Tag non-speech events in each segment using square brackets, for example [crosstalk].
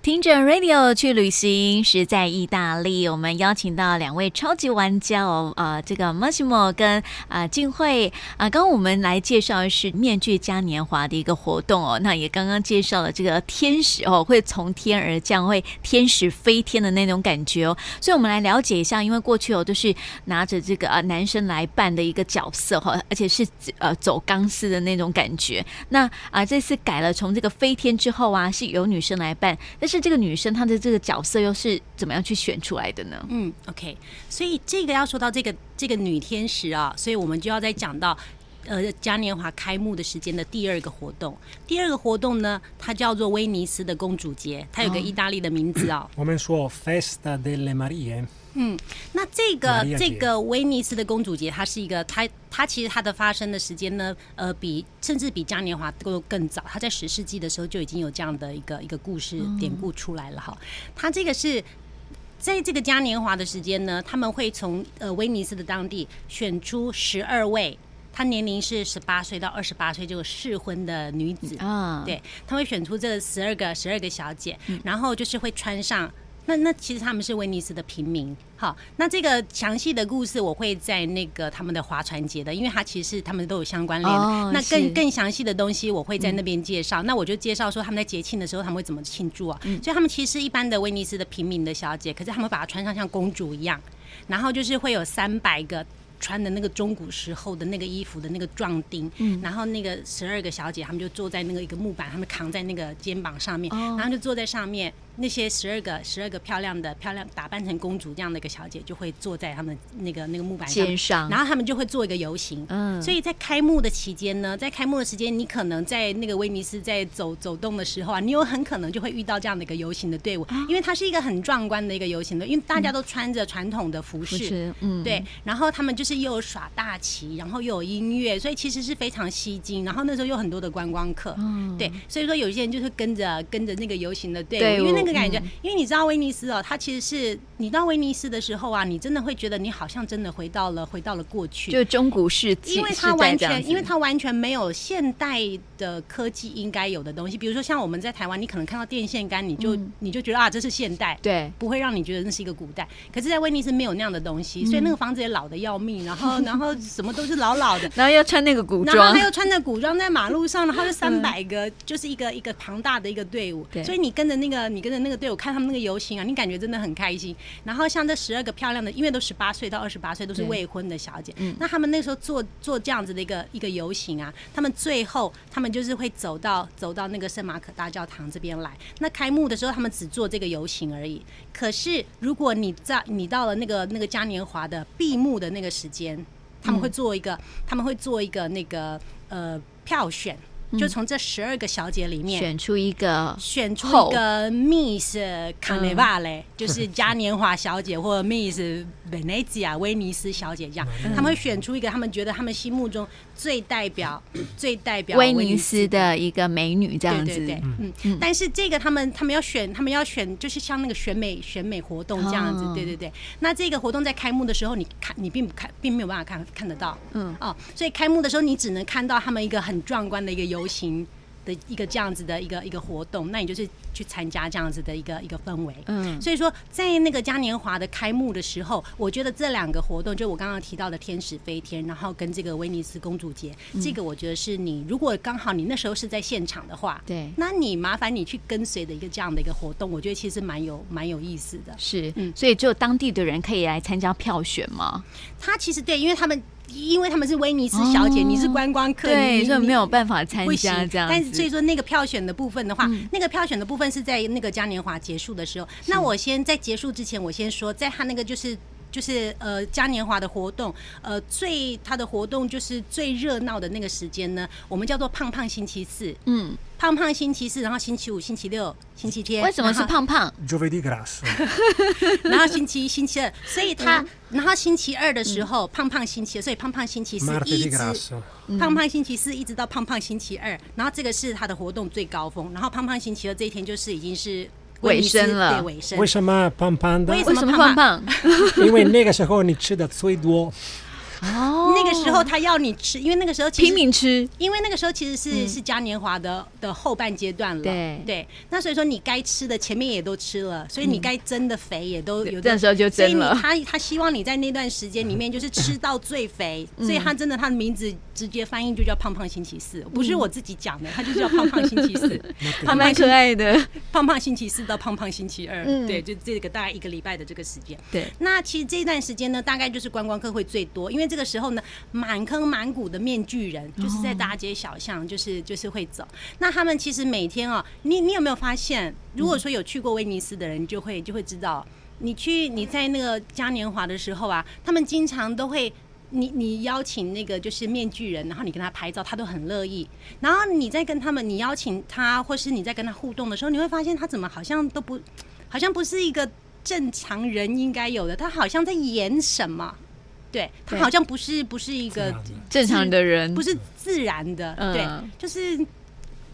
听着 Radio 去旅行，是在意大利。我们邀请到两位超级玩家哦，呃，这个 Massimo 跟啊静慧啊，刚刚我们来介绍的是面具嘉年华的一个活动哦。那也刚刚介绍了这个天使哦，会从天而降，会天使飞天的那种感觉哦。所以我们来了解一下，因为过去哦都是拿着这个啊男生来扮的一个角色哈，而且是呃走钢丝的那种感觉。那啊这次改了，从这个飞天之后啊，是由女生来扮，是。这个女生她的这个角色又是怎么样去选出来的呢？嗯，OK，所以这个要说到这个这个女天使啊，所以我们就要再讲到呃嘉年华开幕的时间的第二个活动。第二个活动呢，它叫做威尼斯的公主节，它有个意大利的名字哦。我们说 Festa delle Marie。嗯，那这个这个威尼斯的公主节，它是一个，它它其实它的发生的时间呢，呃，比甚至比嘉年华都更早，它在十世纪的时候就已经有这样的一个一个故事典故出来了哈。它这个是在这个嘉年华的时间呢，他们会从呃威尼斯的当地选出十二位，她年龄是十八岁到二十八岁这个适婚的女子啊，对，他会选出这十二个十二个小姐，然后就是会穿上。那那其实他们是威尼斯的平民，好，那这个详细的故事我会在那个他们的划船节的，因为它其实他们都有相关联。哦、那更更详细的东西我会在那边介绍。嗯、那我就介绍说他们在节庆的时候他们会怎么庆祝啊？嗯、所以他们其实一般的威尼斯的平民的小姐，可是他们把它穿上像公主一样，然后就是会有三百个穿的那个中古时候的那个衣服的那个壮丁，嗯、然后那个十二个小姐，他们就坐在那个一个木板，他们扛在那个肩膀上面，哦、然后就坐在上面。那些十二个、十二个漂亮的、漂亮打扮成公主这样的一个小姐，就会坐在他们那个那个木板上，上。然后他们就会做一个游行。嗯，所以在开幕的期间呢，在开幕的时间，你可能在那个威尼斯在走走动的时候啊，你有很可能就会遇到这样的一个游行的队伍，因为它是一个很壮观的一个游行的，因为大家都穿着传统的服饰，嗯，对，然后他们就是又有耍大旗，然后又有音乐，所以其实是非常吸睛。然后那时候有很多的观光客，嗯，对，所以说有些人就是跟着跟着那个游行的队伍，因为那个感觉，因为你知道威尼斯哦，它其实是你到威尼斯的时候啊，你真的会觉得你好像真的回到了回到了过去，就中古世纪，因为它完全因为它完全没有现代的科技应该有的东西，比如说像我们在台湾，你可能看到电线杆，你就、嗯、你就觉得啊，这是现代，对，不会让你觉得那是一个古代。可是，在威尼斯没有那样的东西，所以那个房子也老的要命，然后然后什么都是老老的，[laughs] 然后又穿那个古装，然后他又穿着古装在马路上，然后就三百个，嗯、就是一个一个庞大的一个队伍，对。所以你跟着那个你跟着那个队伍看他们那个游行啊，你感觉真的很开心。然后像这十二个漂亮的，因为都十八岁到二十八岁都是未婚的小姐，嗯，那他们那时候做做这样子的一个一个游行啊，他们最后他们就是会走到走到那个圣马可大教堂这边来。那开幕的时候他们只做这个游行而已。可是如果你在你到了那个那个嘉年华的闭幕的那个时间，他们会做一个、嗯、他们会做一个那个呃票选。就从这十二个小姐里面选出一个，选出一个 Miss Carnevale，就是嘉年华小姐，或者 Miss Venezia 威尼斯小姐这样，他们会选出一个他们觉得他们心目中最代表、[coughs] 最代表威尼斯的一个美女这样子。对对对，嗯。但是这个他们他们要选，他们要选，就是像那个选美选美活动这样子。对对对。那这个活动在开幕的时候，你看你并不看，并没有办法看看得到。嗯。哦，所以开幕的时候你只能看到他们一个很壮观的一个游。游行的一个这样子的一个一个活动，那你就是去参加这样子的一个一个氛围。嗯，所以说在那个嘉年华的开幕的时候，我觉得这两个活动，就我刚刚提到的天使飞天，然后跟这个威尼斯公主节，嗯、这个我觉得是你如果刚好你那时候是在现场的话，对，那你麻烦你去跟随的一个这样的一个活动，我觉得其实蛮有蛮有意思的。是，嗯，所以只有当地的人可以来参加票选吗？他其实对，因为他们。因为他们是威尼斯小姐，哦、你是观光客，对，所以没有办法参加这样。但是所以说那个票选的部分的话，嗯、那个票选的部分是在那个嘉年华结束的时候。那我先在结束之前，我先说，在他那个就是就是呃嘉年华的活动，呃最它的活动就是最热闹的那个时间呢，我们叫做胖胖星期四。嗯。胖胖星期四，然后星期五、星期六、星期天。为什么是胖胖 j o v e d i c a s？然后星期一、星期二，所以他，然后星期二的时候，胖胖星期二，所以胖胖星期四一直，胖胖星期四一直到胖胖星期二，然后这个是他的活动最高峰，然后胖胖星期二这一天就是已经是尾声了。尾声。为什么胖胖的？为什么胖胖？[laughs] 因为那个时候你吃的最多。哦，那个时候他要你吃，因为那个时候拼命吃，因为那个时候其实是、嗯、是嘉年华的的后半阶段了。对对，那所以说你该吃的前面也都吃了，所以你该增的肥也都有。这时候就增了。他他希望你在那段时间里面就是吃到最肥，嗯、所以他真的他的名字直接翻译就叫胖胖星期四，不是我自己讲的，他就叫胖胖星期四，[laughs] 还蛮可爱的。[laughs] 胖胖星期四到胖胖星期二，嗯、对，就这个大概一个礼拜的这个时间。对，那其实这段时间呢，大概就是观光客会最多，因为这个时候呢，满坑满谷的面具人就是在大街小巷，就是就是会走。那他们其实每天啊，你你有没有发现？如果说有去过威尼斯的人，就会就会知道，你去你在那个嘉年华的时候啊，他们经常都会，你你邀请那个就是面具人，然后你跟他拍照，他都很乐意。然后你在跟他们，你邀请他，或是你在跟他互动的时候，你会发现他怎么好像都不，好像不是一个正常人应该有的，他好像在演什么。对，他好像不是不是一个正常的。人，不是自然的，对，就是。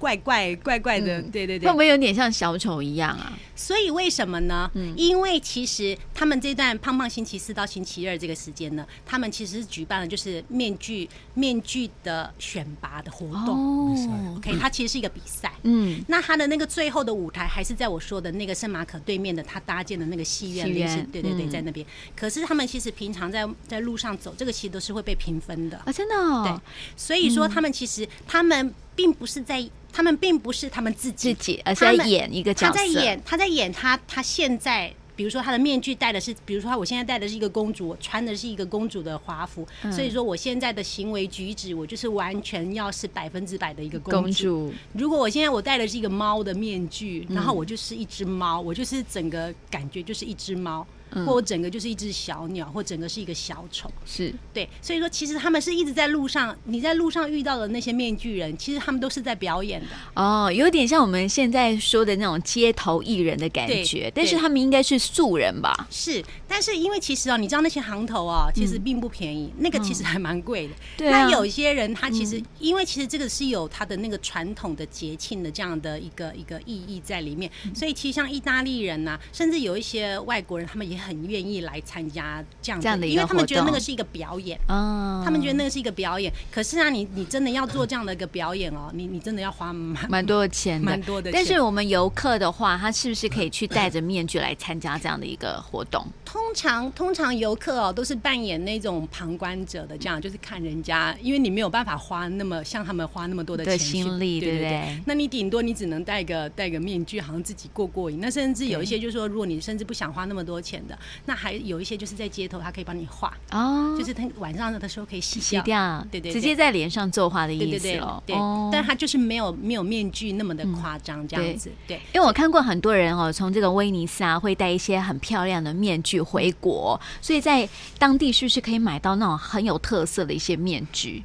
怪怪怪怪的，嗯、对对对，会不会有点像小丑一样啊？所以为什么呢？嗯，因为其实他们这段胖胖星期四到星期二这个时间呢，他们其实是举办了就是面具面具的选拔的活动。哦，OK，它其实是一个比赛。嗯，那他的那个最后的舞台还是在我说的那个圣马可对面的他搭建的那个戏院里，是，对对对，在那边。可是他们其实平常在在路上走，这个其实都是会被评分的啊，真的。哦。对，所以说他们其实他们并不是在。他们并不是他们自己，自己而是在演一个角色。他在演，他在演他他现在，比如说他的面具戴的是，比如说他我现在戴的是一个公主，我穿的是一个公主的华服，嗯、所以说我现在的行为举止，我就是完全要是百分之百的一个公主。公主。如果我现在我戴的是一个猫的面具，然后我就是一只猫，我就是整个感觉就是一只猫。或整个就是一只小鸟，或整个是一个小丑，是。对，所以说其实他们是一直在路上，你在路上遇到的那些面具人，其实他们都是在表演的。哦，有点像我们现在说的那种街头艺人的感觉，但是他们应该是素人吧？是，但是因为其实哦，你知道那些行头啊，其实并不便宜，嗯、那个其实还蛮贵的。对、嗯，那有一些人他其实、嗯、因为其实这个是有他的那个传统的节庆的这样的一个一个意义在里面，所以其实像意大利人呐、啊，甚至有一些外国人，他们也很愿意来参加这样的，这样的因为他们觉得那个是一个表演，哦，他们觉得那个是一个表演。可是啊，你你真的要做这样的一个表演哦，你你真的要花蛮蛮多的钱的，蛮多的。但是我们游客的话，他是不是可以去戴着面具来参加这样的一个活动？通常通常游客哦都是扮演那种旁观者的，这样就是看人家，因为你没有办法花那么像他们花那么多的钱心力，对不对，对？那你顶多你只能戴个戴个面具，好像自己过过瘾。那甚至有一些就是说，如果你甚至不想花那么多钱的，那还有一些就是在街头，他可以帮你画哦，就是他晚上的时候可以洗掉，洗掉，对对，直接在脸上作画的意思哦。对，但他就是没有没有面具那么的夸张这样子。对，因为我看过很多人哦，从这个威尼斯啊，会戴一些很漂亮的面具回国，所以在当地是不是可以买到那种很有特色的一些面具？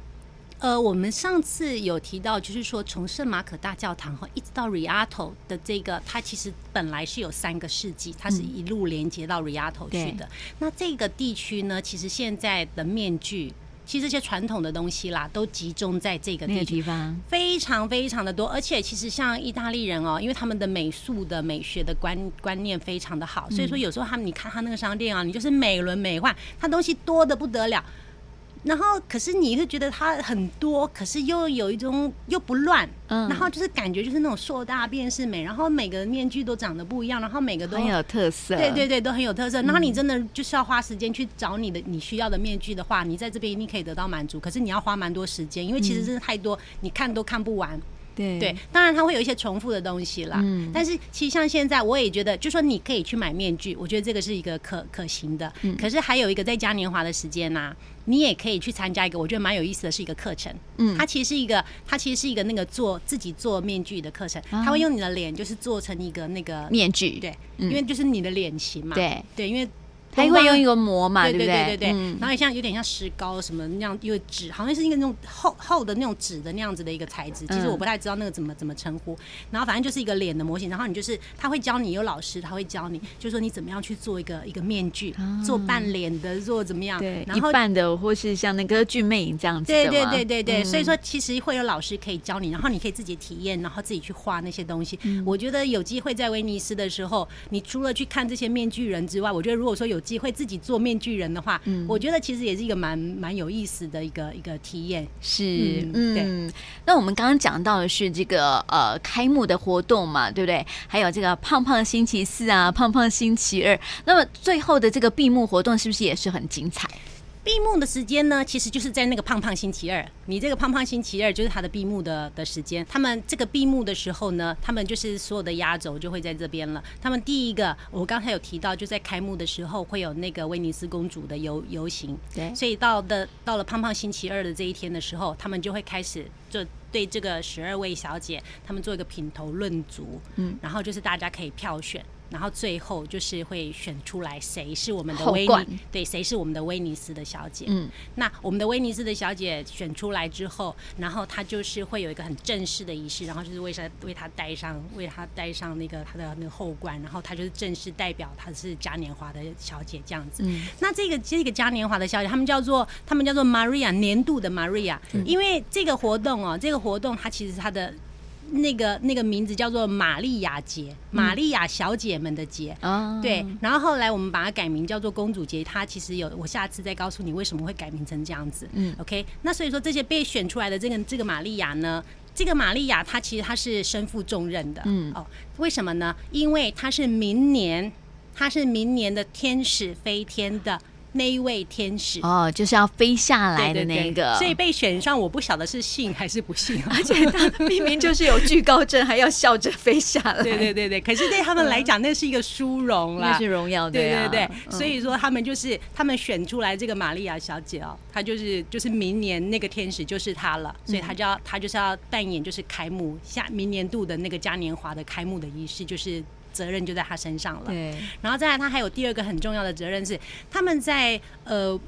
呃，我们上次有提到，就是说从圣马可大教堂哈一直到 Rialto 的这个，它其实本来是有三个世纪，它是一路连接到 Rialto 去的。那这个地区呢，其实现在的面具，其实这些传统的东西啦，都集中在这个地方，非常非常的多。而且其实像意大利人哦，因为他们的美术的美学的观观念非常的好，所以说有时候他们你看他那个商店啊，你就是美轮美奂，他东西多的不得了。然后，可是你会觉得它很多，可是又有一种又不乱，嗯，然后就是感觉就是那种硕大便是美，然后每个面具都长得不一样，然后每个都很有特色，对对对，都很有特色。然后你真的就是要花时间去找你的你需要的面具的话，你在这边一定可以得到满足。可是你要花蛮多时间，因为其实真的太多，你看都看不完。对对，当然它会有一些重复的东西啦。嗯，但是其实像现在，我也觉得，就说你可以去买面具，我觉得这个是一个可可行的。嗯，可是还有一个在嘉年华的时间呢，你也可以去参加一个我觉得蛮有意思的是一个课程。嗯，它其实是一个，它其实是一个那个做自己做面具的课程。它会用你的脸就是做成一个那个面具。对，因为就是你的脸型嘛。对对，因为。它会用一个膜嘛，对不对？对对对对，然后也像有点像石膏什么那样，因为纸好像是一个那种厚厚的那种纸的那样子的一个材质。其实我不太知道那个怎么怎么称呼。然后反正就是一个脸的模型，然后你就是他会教你，有老师他会教你，就是说你怎么样去做一个一个面具，做半脸的，做怎么样？对，一半的或是像那个剧魅影这样子。对对对对对，所以说其实会有老师可以教你，然后你可以自己体验，然后自己去画那些东西。我觉得有机会在威尼斯的时候，你除了去看这些面具人之外，我觉得如果说有有机会自己做面具人的话，嗯，我觉得其实也是一个蛮蛮有意思的一个一个体验。是，嗯，对。那我们刚刚讲到的是这个呃开幕的活动嘛，对不对？还有这个胖胖星期四啊，胖胖星期二。那么最后的这个闭幕活动是不是也是很精彩？闭幕的时间呢，其实就是在那个胖胖星期二。你这个胖胖星期二就是他的闭幕的的时间。他们这个闭幕的时候呢，他们就是所有的压轴就会在这边了。他们第一个，我刚才有提到，就在开幕的时候会有那个威尼斯公主的游游行。对，所以到的到了胖胖星期二的这一天的时候，他们就会开始就对这个十二位小姐，他们做一个品头论足。嗯，然后就是大家可以票选。然后最后就是会选出来谁是我们的威尼，对，谁是我们的威尼斯的小姐。嗯，那我们的威尼斯的小姐选出来之后，然后她就是会有一个很正式的仪式，然后就是为她为她戴上为她戴上那个她的那个后冠，然后她就是正式代表她是嘉年华的小姐这样子。嗯，那这个这个嘉年华的小姐，他们叫做他们叫做 Maria 年度的 Maria，因为这个活动哦，这个活动它其实它的。那个那个名字叫做玛丽亚节，玛丽亚小姐们的节，嗯、对。然后后来我们把它改名叫做公主节，它其实有，我下次再告诉你为什么会改名成这样子。嗯，OK。那所以说这些被选出来的这个这个玛丽亚呢，这个玛丽亚她其实她是身负重任的。嗯，哦，为什么呢？因为她是明年，她是明年的天使飞天的。那一位天使。哦，就是要飞下来的那个，所以被选上，我不晓得是幸还是不幸，[laughs] 而且他明明就是有惧高症，还要笑着飞下来。对对对对，可是对他们来讲，那是一个殊荣啦，那是荣耀。的啊、对对对，嗯、所以说他们就是他们选出来这个玛利亚小姐哦，她就是就是明年那个天使就是她了，所以她就要她就是要扮演就是开幕下明年度的那个嘉年华的开幕的仪式，就是。责任就在他身上了。对，然后再来，他还有第二个很重要的责任是，他们在呃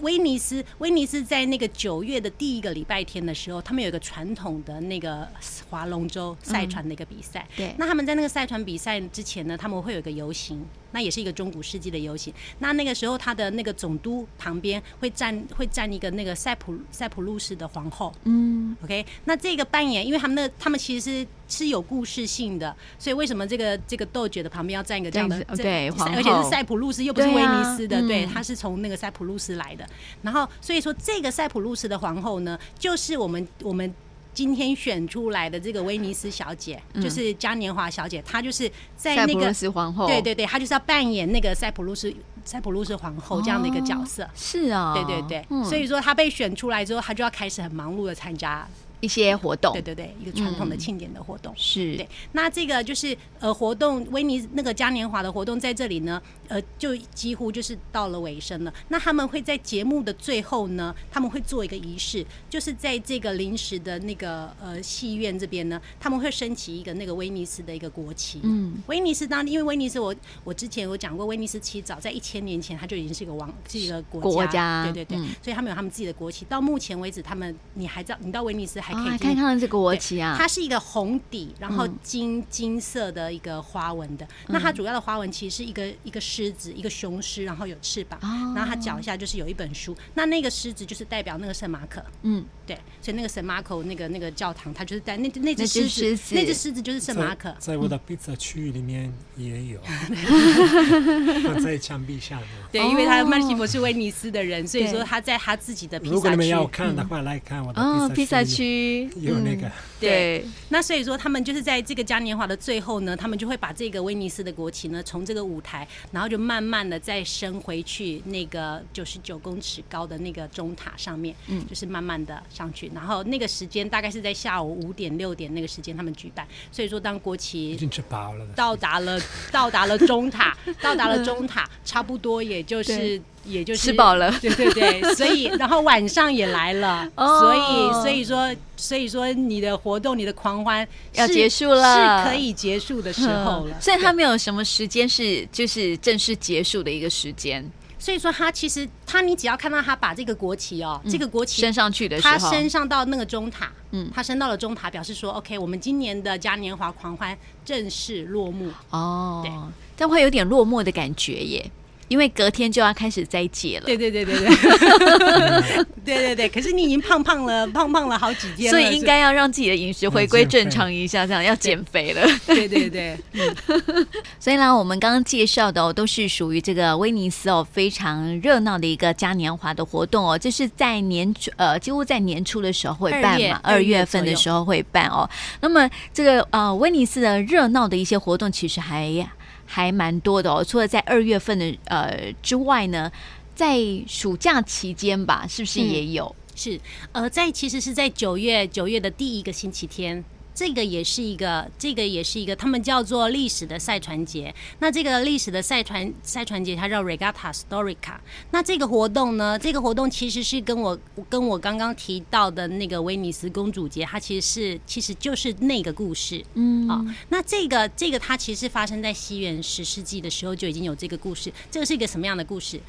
威尼斯，威尼斯在那个九月的第一个礼拜天的时候，他们有一个传统的那个划龙舟赛船的一个比赛。对，那他们在那个赛船比赛之前呢，他们会有一个游行。那也是一个中古世纪的游行。那那个时候，他的那个总督旁边会站会站一个那个塞浦塞浦路斯的皇后。嗯，OK。那这个扮演，因为他们那他们其实是是有故事性的，所以为什么这个这个豆爵的旁边要站一个这样的对皇后，而且是塞浦路斯，又不是威尼斯的，对，他是从那个塞浦路斯来的。然后所以说，这个塞浦路斯的皇后呢，就是我们我们。今天选出来的这个威尼斯小姐，就是嘉年华小姐，她就是在那个斯皇后，对对对，她就是要扮演那个塞浦路斯塞浦路斯皇后这样的一个角色。是啊，对对对，所以说她被选出来之后，她就要开始很忙碌的参加。一些活动，对对对，一个传统的庆典的活动、嗯、是对。那这个就是呃活动，威尼斯那个嘉年华的活动在这里呢，呃，就几乎就是到了尾声了。那他们会在节目的最后呢，他们会做一个仪式，就是在这个临时的那个呃戏院这边呢，他们会升起一个那个威尼斯的一个国旗。嗯，威尼斯当地，因为威尼斯我我之前有讲过，威尼斯其实早在一千年前，它就已经是一个王，是一个国家。国家对对对，嗯、所以他们有他们自己的国旗。到目前为止，他们你还知道，你到威尼斯。还可以看看这个国旗啊，它是一个红底，然后金金色的一个花纹的。那它主要的花纹其实是一个一个狮子，一个雄狮，然后有翅膀，然后它脚下就是有一本书。那那个狮子就是代表那个圣马可，嗯，对，所以那个圣马可那个那个教堂，它就是在那那只狮子，那只狮子就是圣马可。在我的披萨区域里面也有，[laughs] 在墙壁下面。对，因为他曼西莫是威尼斯的人，所以说他在他自己的披萨区。如果你们要看的话，来看我的披萨区。有那个、嗯、对，那所以说他们就是在这个嘉年华的最后呢，他们就会把这个威尼斯的国旗呢，从这个舞台，然后就慢慢的再升回去那个九十九公尺高的那个钟塔上面，嗯，就是慢慢的上去，然后那个时间大概是在下午五点六点那个时间他们举办，所以说当国旗已经吃饱了到达了到达了钟塔，到达了钟塔，差不多也就是。也就是吃饱了，[laughs] 对对对，所以然后晚上也来了，所以所以说所以说你的活动，你的狂欢要结束了，是可以结束的时候了。所以他没有什么时间是就是正式结束的一个时间。所以说他其实他你只要看到他把这个国旗哦，这个国旗升上去的时候，他升上到那个中塔，嗯，他升到了中塔，表示说 OK，我们今年的嘉年华狂欢正式落幕。哦，对，但会有点落寞的感觉耶。因为隔天就要开始斋戒了。对对对对对，对对 [laughs] 对。可是你已经胖胖了，胖胖了好几天了，所以应该要让自己的饮食回归正常一下，这样要减肥了。对对对，嗯。所以呢，我们刚刚介绍的哦，都是属于这个威尼斯哦非常热闹的一个嘉年华的活动哦，这是在年初呃几乎在年初的时候会办嘛，二月份的时候会办哦。那么这个呃威尼斯的热闹的一些活动其实还还蛮多的哦，除了在二月份的呃之外呢，在暑假期间吧，是不是也有？嗯、是呃，在其实是在九月九月的第一个星期天。这个也是一个，这个也是一个，他们叫做历史的赛船节。那这个历史的赛船赛船节，它叫 Regatta Storica。那这个活动呢，这个活动其实是跟我跟我刚刚提到的那个威尼斯公主节，它其实是其实就是那个故事。嗯，好，那这个这个它其实发生在西元十世纪的时候就已经有这个故事。这个是一个什么样的故事？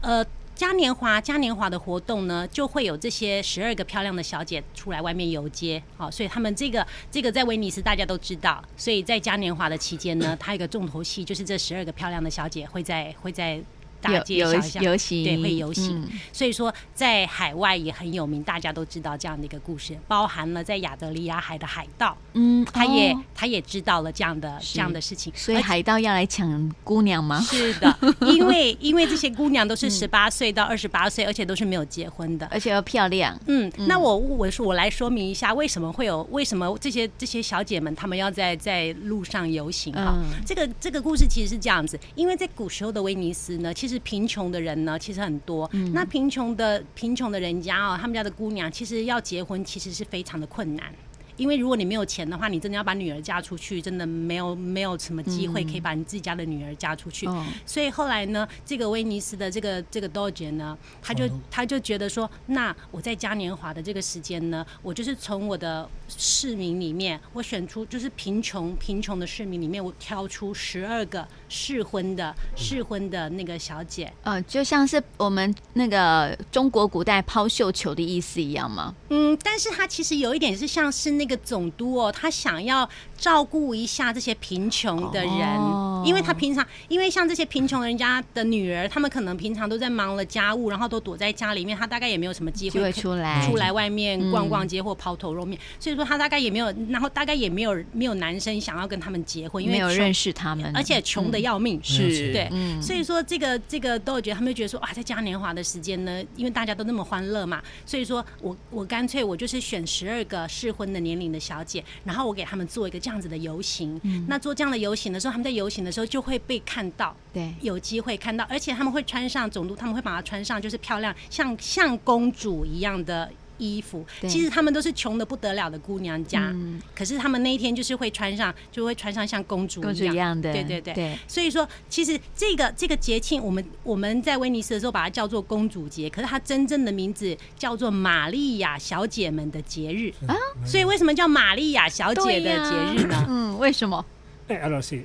呃。嘉年华，嘉年华的活动呢，就会有这些十二个漂亮的小姐出来外面游街，好，所以他们这个这个在威尼斯大家都知道，所以在嘉年华的期间呢，它有一个重头戏就是这十二个漂亮的小姐会在会在。大街小巷游行，对，会游行。嗯、所以说，在海外也很有名，大家都知道这样的一个故事，包含了在亚得里亚海的海盗，嗯，他也、哦、他也知道了这样的这样的事情。所以海盗要来抢姑娘吗？是的，[laughs] 因为因为这些姑娘都是十八岁到二十八岁，而且都是没有结婚的，而且要漂亮。嗯，嗯那我我说我来说明一下，为什么会有为什么这些这些小姐们她们要在在路上游行啊？嗯、这个这个故事其实是这样子，因为在古时候的威尼斯呢，其实。贫穷的人呢，其实很多。嗯、那贫穷的贫穷的人家哦，他们家的姑娘其实要结婚，其实是非常的困难。因为如果你没有钱的话，你真的要把女儿嫁出去，真的没有没有什么机会可以把你自己家的女儿嫁出去。嗯、所以后来呢，这个威尼斯的这个这个 Doge 呢，他就他就觉得说，那我在嘉年华的这个时间呢，我就是从我的市民里面，我选出就是贫穷贫穷的市民里面，我挑出十二个适婚的适婚的那个小姐。呃，就像是我们那个中国古代抛绣球的意思一样吗？嗯，但是它其实有一点是像是那。那个总督哦，他想要照顾一下这些贫穷的人，因为他平常，因为像这些贫穷人家的女儿，他们可能平常都在忙了家务，然后都躲在家里面，他大概也没有什么机会出来。出来外面逛逛街或抛头露面，所以说他大概也没有，然后大概也没有没有男生想要跟他们结婚，因为没有认识他们，而且穷的要命，是对，所以说这个这个都觉得他们就觉得说哇，在嘉年华的时间呢，因为大家都那么欢乐嘛，所以说我我干脆我就是选十二个适婚的年龄的小姐，然后我给他们做一个这样子的游行。嗯、那做这样的游行的时候，他们在游行的时候就会被看到，对，有机会看到，而且他们会穿上总督，他们会把它穿上，就是漂亮，像像公主一样的衣服。其实他们都是穷的不得了的姑娘家，嗯、可是他们那一天就是会穿上，就会穿上像公主一样，公主一样的，对对对。对所以说，其实这个这个节庆，我们我们在威尼斯的时候把它叫做公主节，可是它真正的名字叫做玛利亚小姐们的节日啊。所以为什么叫玛利亚小姐的节日呢？啊、嗯，为什么？哎，allora sì，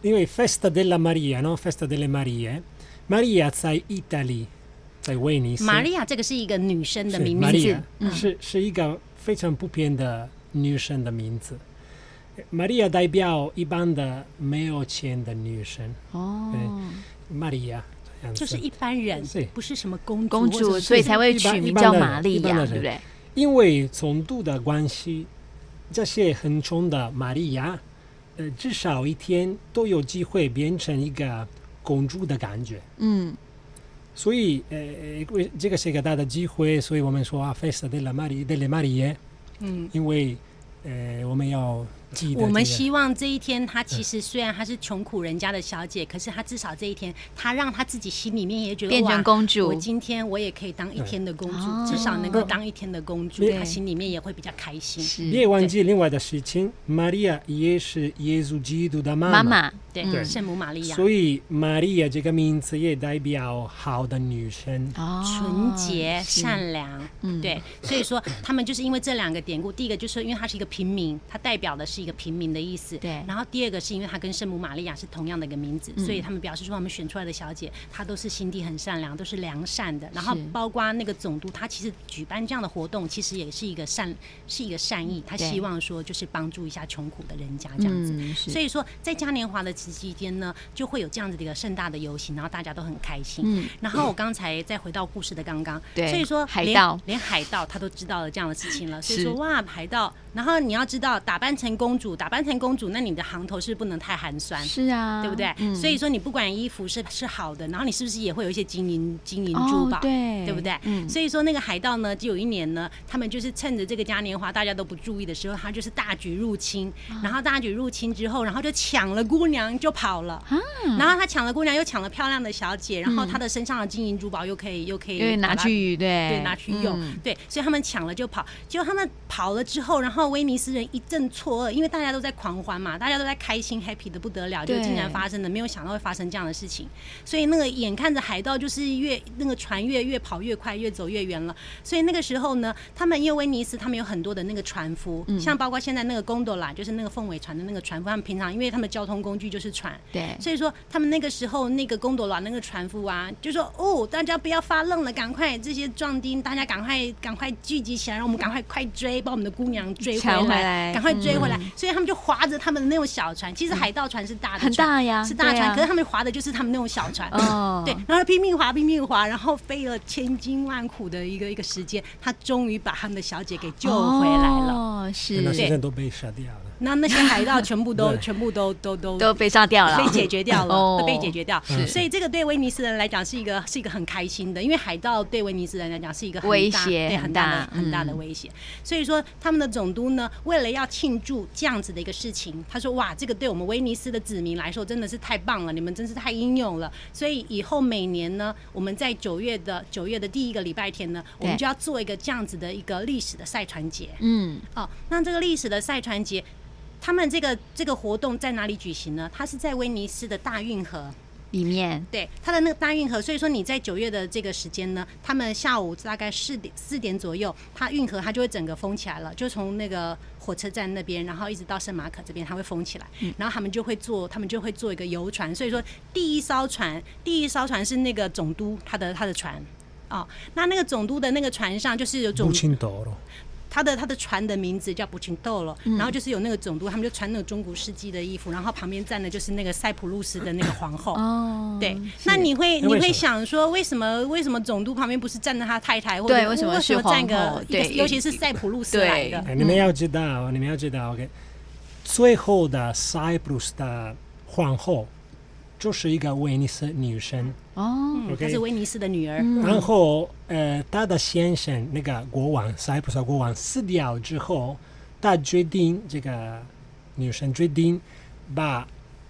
因为 Festa della Maria，no，Festa delle Marie，Maria 在意大利，在威尼斯。玛利亚这个是一个女生的名字，是是一个非常普遍的女生的名字。Maria 代表一般的没有钱的女生。哦，Maria 就是一般人，不是什么公主，公主，所以才会取名叫玛利亚，对不对？因为从度的关系，这些很穷的玛利亚。呃，至少一天都有机会变成一个公主的感觉。嗯，所以呃，这个是一个大的机会，所以我们说啊，Festa della Maria delle Marie。嗯，因为呃，我们要。我们希望这一天，她其实虽然她是穷苦人家的小姐，可是她至少这一天，她让她自己心里面也觉得变成公主。我今天我也可以当一天的公主，至少能够当一天的公主，她心里面也会比较开心。别忘记另外的事情，玛利亚也是耶稣基督的妈妈，对，圣母玛利亚。所以玛利亚这个名字也代表好的女生，纯洁善良。嗯，对，所以说他们就是因为这两个典故，第一个就是因为她是一个平民，她代表的是。是一个平民的意思，对。然后第二个是因为他跟圣母玛利亚是同样的一个名字，嗯、所以他们表示说，他们选出来的小姐，她都是心地很善良，都是良善的。然后包括那个总督，他其实举办这样的活动，其实也是一个善，是一个善意。他希望说，就是帮助一下穷苦的人家这样子。嗯、所以说，在嘉年华的时期间呢，就会有这样子的一个盛大的游行，然后大家都很开心。嗯，然后我刚才再回到故事的刚刚，对，所以说海盗连海盗他都知道了这样的事情了，所以说哇，海盗。然后你要知道，打扮成公主，打扮成公主，那你的行头是不能太寒酸，是啊，对不对？嗯、所以说你不管衣服是是好的，然后你是不是也会有一些金银金银珠宝，哦、对，对不对？嗯、所以说那个海盗呢，就有一年呢，他们就是趁着这个嘉年华大家都不注意的时候，他就是大举入侵，哦、然后大举入侵之后，然后就抢了姑娘就跑了，啊、然后他抢了姑娘，又抢了漂亮的小姐，然后他的身上的金银珠宝又可以又可以拿去对。对拿去用，嗯、对，所以他们抢了就跑，结果他们跑了之后，然后威尼斯人一。阵错愕，因为大家都在狂欢嘛，大家都在开心，happy 的不得了，就竟然发生了，没有想到会发生这样的事情。所以那个眼看着海盗就是越那个船越越跑越快，越走越远了。所以那个时候呢，他们因为威尼斯，他们有很多的那个船夫，嗯、像包括现在那个贡多拉，就是那个凤尾船的那个船夫，他们平常因为他们交通工具就是船，对，所以说他们那个时候那个贡多拉那个船夫啊，就说哦，大家不要发愣了，赶快这些壮丁，大家赶快赶快聚集起来，让我们赶快快追，把我们的姑娘追回来。赶快追回来，嗯、所以他们就划着他们的那种小船。其实海盗船是大的船，很大呀，是大船。啊、可是他们划的就是他们那种小船。哦，[laughs] 对，然后拼命划，拼命划，然后飞了千辛万苦的一个一个时间，他终于把他们的小姐给救回来了。哦，是，那现在都被杀掉了。那那些海盗全部都 [laughs] 全部都都都都被杀掉了，被解决掉了，都被解决掉。所以这个对威尼斯人来讲是一个是一个很开心的，因为海盗对威尼斯人来讲是一个威胁，对很大的很大的威胁。所以说他们的总督呢，为了要庆祝这样子的一个事情，他说哇，这个对我们威尼斯的子民来说真的是太棒了，你们真是太英勇了。所以以后每年呢，我们在九月的九月的第一个礼拜天呢，我们就要做一个这样子的一个历史的赛船节。嗯，哦，那这个历史的赛船节。他们这个这个活动在哪里举行呢？它是在威尼斯的大运河里面。对，它的那个大运河，所以说你在九月的这个时间呢，他们下午大概四点四点左右，它运河它就会整个封起来了，就从那个火车站那边，然后一直到圣马可这边，它会封起来。然后他们就会坐，他们就会坐一个游船。所以说，第一艘船，第一艘船是那个总督他的他的船。哦，那那个总督的那个船上就是有总。他的他的船的名字叫布琴豆了，然后就是有那个总督，他们就穿那个中古世纪的衣服，然后旁边站的就是那个塞浦路斯的那个皇后。哦，对，那你会你会想说，为什么为什么总督旁边不是站着他太太，或者为什么是站个？对，尤其是塞浦路斯来的。你们要知道，你们要知道，OK，最后的塞浦路斯的皇后就是一个威尼斯女生。哦，她是威尼斯的女儿。然后，呃，她的先生那个国王塞浦路斯国王死掉之后，他决定这个女生决定把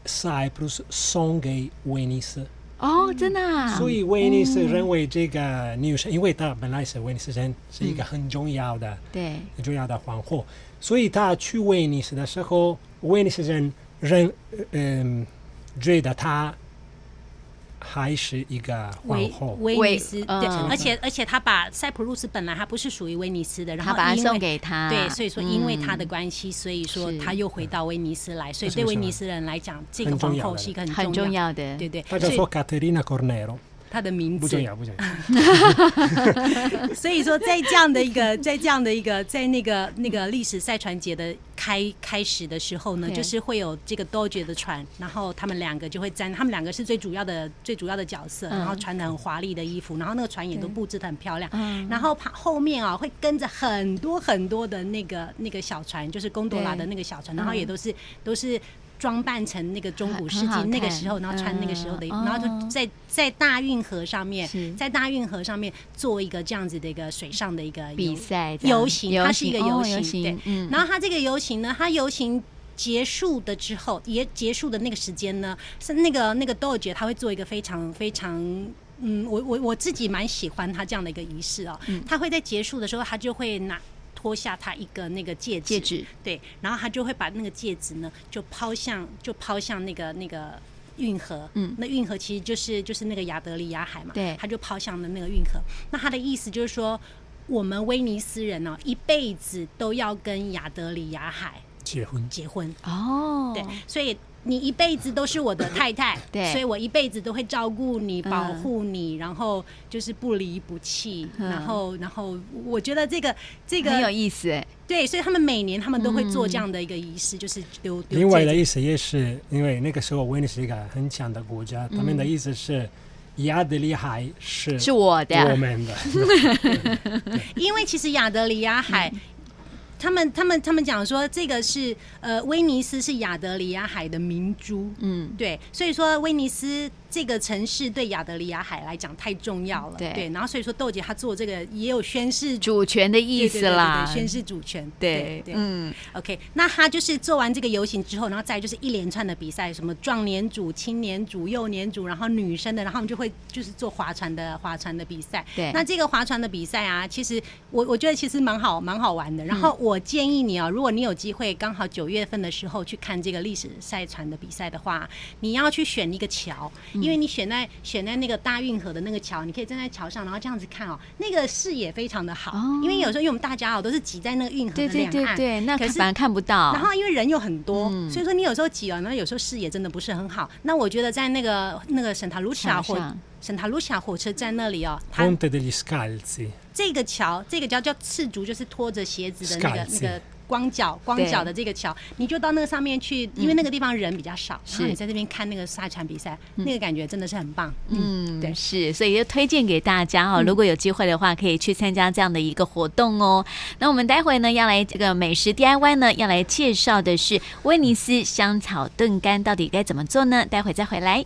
塞浦路斯送给威尼斯。哦，真的。所以威尼斯认为这个女生，因为她本来是威尼斯人，是一个很重要的，对，很重要的皇后。所以她去威尼斯的时候，威尼斯人认，嗯，觉得她。还是一个皇后，威尼斯对，而且而且他把塞浦路斯本来他不是属于威尼斯的，然后把他送给他，对，所以说因为他的关系，所以说他又回到威尼斯来，所以对威尼斯人来讲，这个皇后是一个很重要的，对对。他叫做卡特他的名字不重要，不重要。[laughs] 所以说，在这样的一个，[laughs] 在这样的一个，在那个那个历史赛船节的开开始的时候呢，就是会有这个多爵的船，然后他们两个就会站，他们两个是最主要的最主要的角色，然后穿的很华丽的衣服，然后那个船也都布置的很漂亮，然后旁后面啊会跟着很多很多的那个那个小船，就是贡多拉的那个小船，然后也都是都是。装扮成那个中古世纪那个时候，然后穿那个时候的衣服，然后就在在大运河上面，在大运河上面做一个这样子的一个水上的一个比赛游行，它是一个游行，对，然后它这个游行呢，它游行结束的之后，也结束的那个时间呢，是那个那个多杰他会做一个非常非常，嗯，我我我自己蛮喜欢他这样的一个仪式哦，他会在结束的时候，他就会拿。脱下他一个那个戒指，戒指。对，然后他就会把那个戒指呢，就抛向，就抛向那个那个运河，嗯，那运河其实就是就是那个亚得里亚海嘛，对，他就抛向了那个运河。那他的意思就是说，我们威尼斯人呢，一辈子都要跟亚得里亚海结婚，结婚。哦，对，所以你一辈子都是我的太太，[laughs] 对，所以我一辈子都会照顾你、保护你，然后就是不离不弃。然后，然后我觉得这个这个很有意思，对，所以他们每年他们都会做这样的一个仪式，就是丢。丢另外的意思也是因为那个时候威尼斯是一个很强的国家，他们的意思是亚得里海是是我的，我们的。[laughs] 因为其实亚得里亚海。他们他们他们讲说，这个是呃，威尼斯是亚得里亚海的明珠，嗯，对，所以说威尼斯。这个城市对亚得里亚海来讲太重要了，对，对，然后所以说豆姐她做这个也有宣示主权的意思啦，宣示主权，对对，对，对，嗯，OK，那她就是做完这个游行之后，然后再就是一连串的比赛，什么壮年组、青年组、幼年组，然后女生的，然后我们就会就是做划船的划船的比赛，对，那这个划船的比赛啊，其实我我觉得其实蛮好蛮好玩的，然后我建议你啊，如果你有机会刚好九月份的时候去看这个历史赛船的比赛的话，你要去选一个桥，因为你选在。选在那个大运河的那个桥，你可以站在桥上，然后这样子看哦，那个视野非常的好。哦、因为有时候因为我们大家哦都是挤在那个运河的两岸，对对对对，那可是反而看不到。然后因为人又很多，嗯、所以说你有时候挤了，然后有时候视野真的不是很好。那我觉得在那个那个圣塔卢西亚火圣塔卢西亚火车站那里哦，它这个桥，这个桥叫赤足，就是拖着鞋子的那个那个。光脚光脚的这个桥，你就到那个上面去，因为那个地方人比较少，嗯、然后你在这边看那个沙船比赛，那个感觉真的是很棒。嗯，对，是，所以就推荐给大家哦。如果有机会的话，可以去参加这样的一个活动哦。嗯、那我们待会呢要来这个美食 DIY 呢，要来介绍的是威尼斯香草炖干，到底该怎么做呢？待会再回来。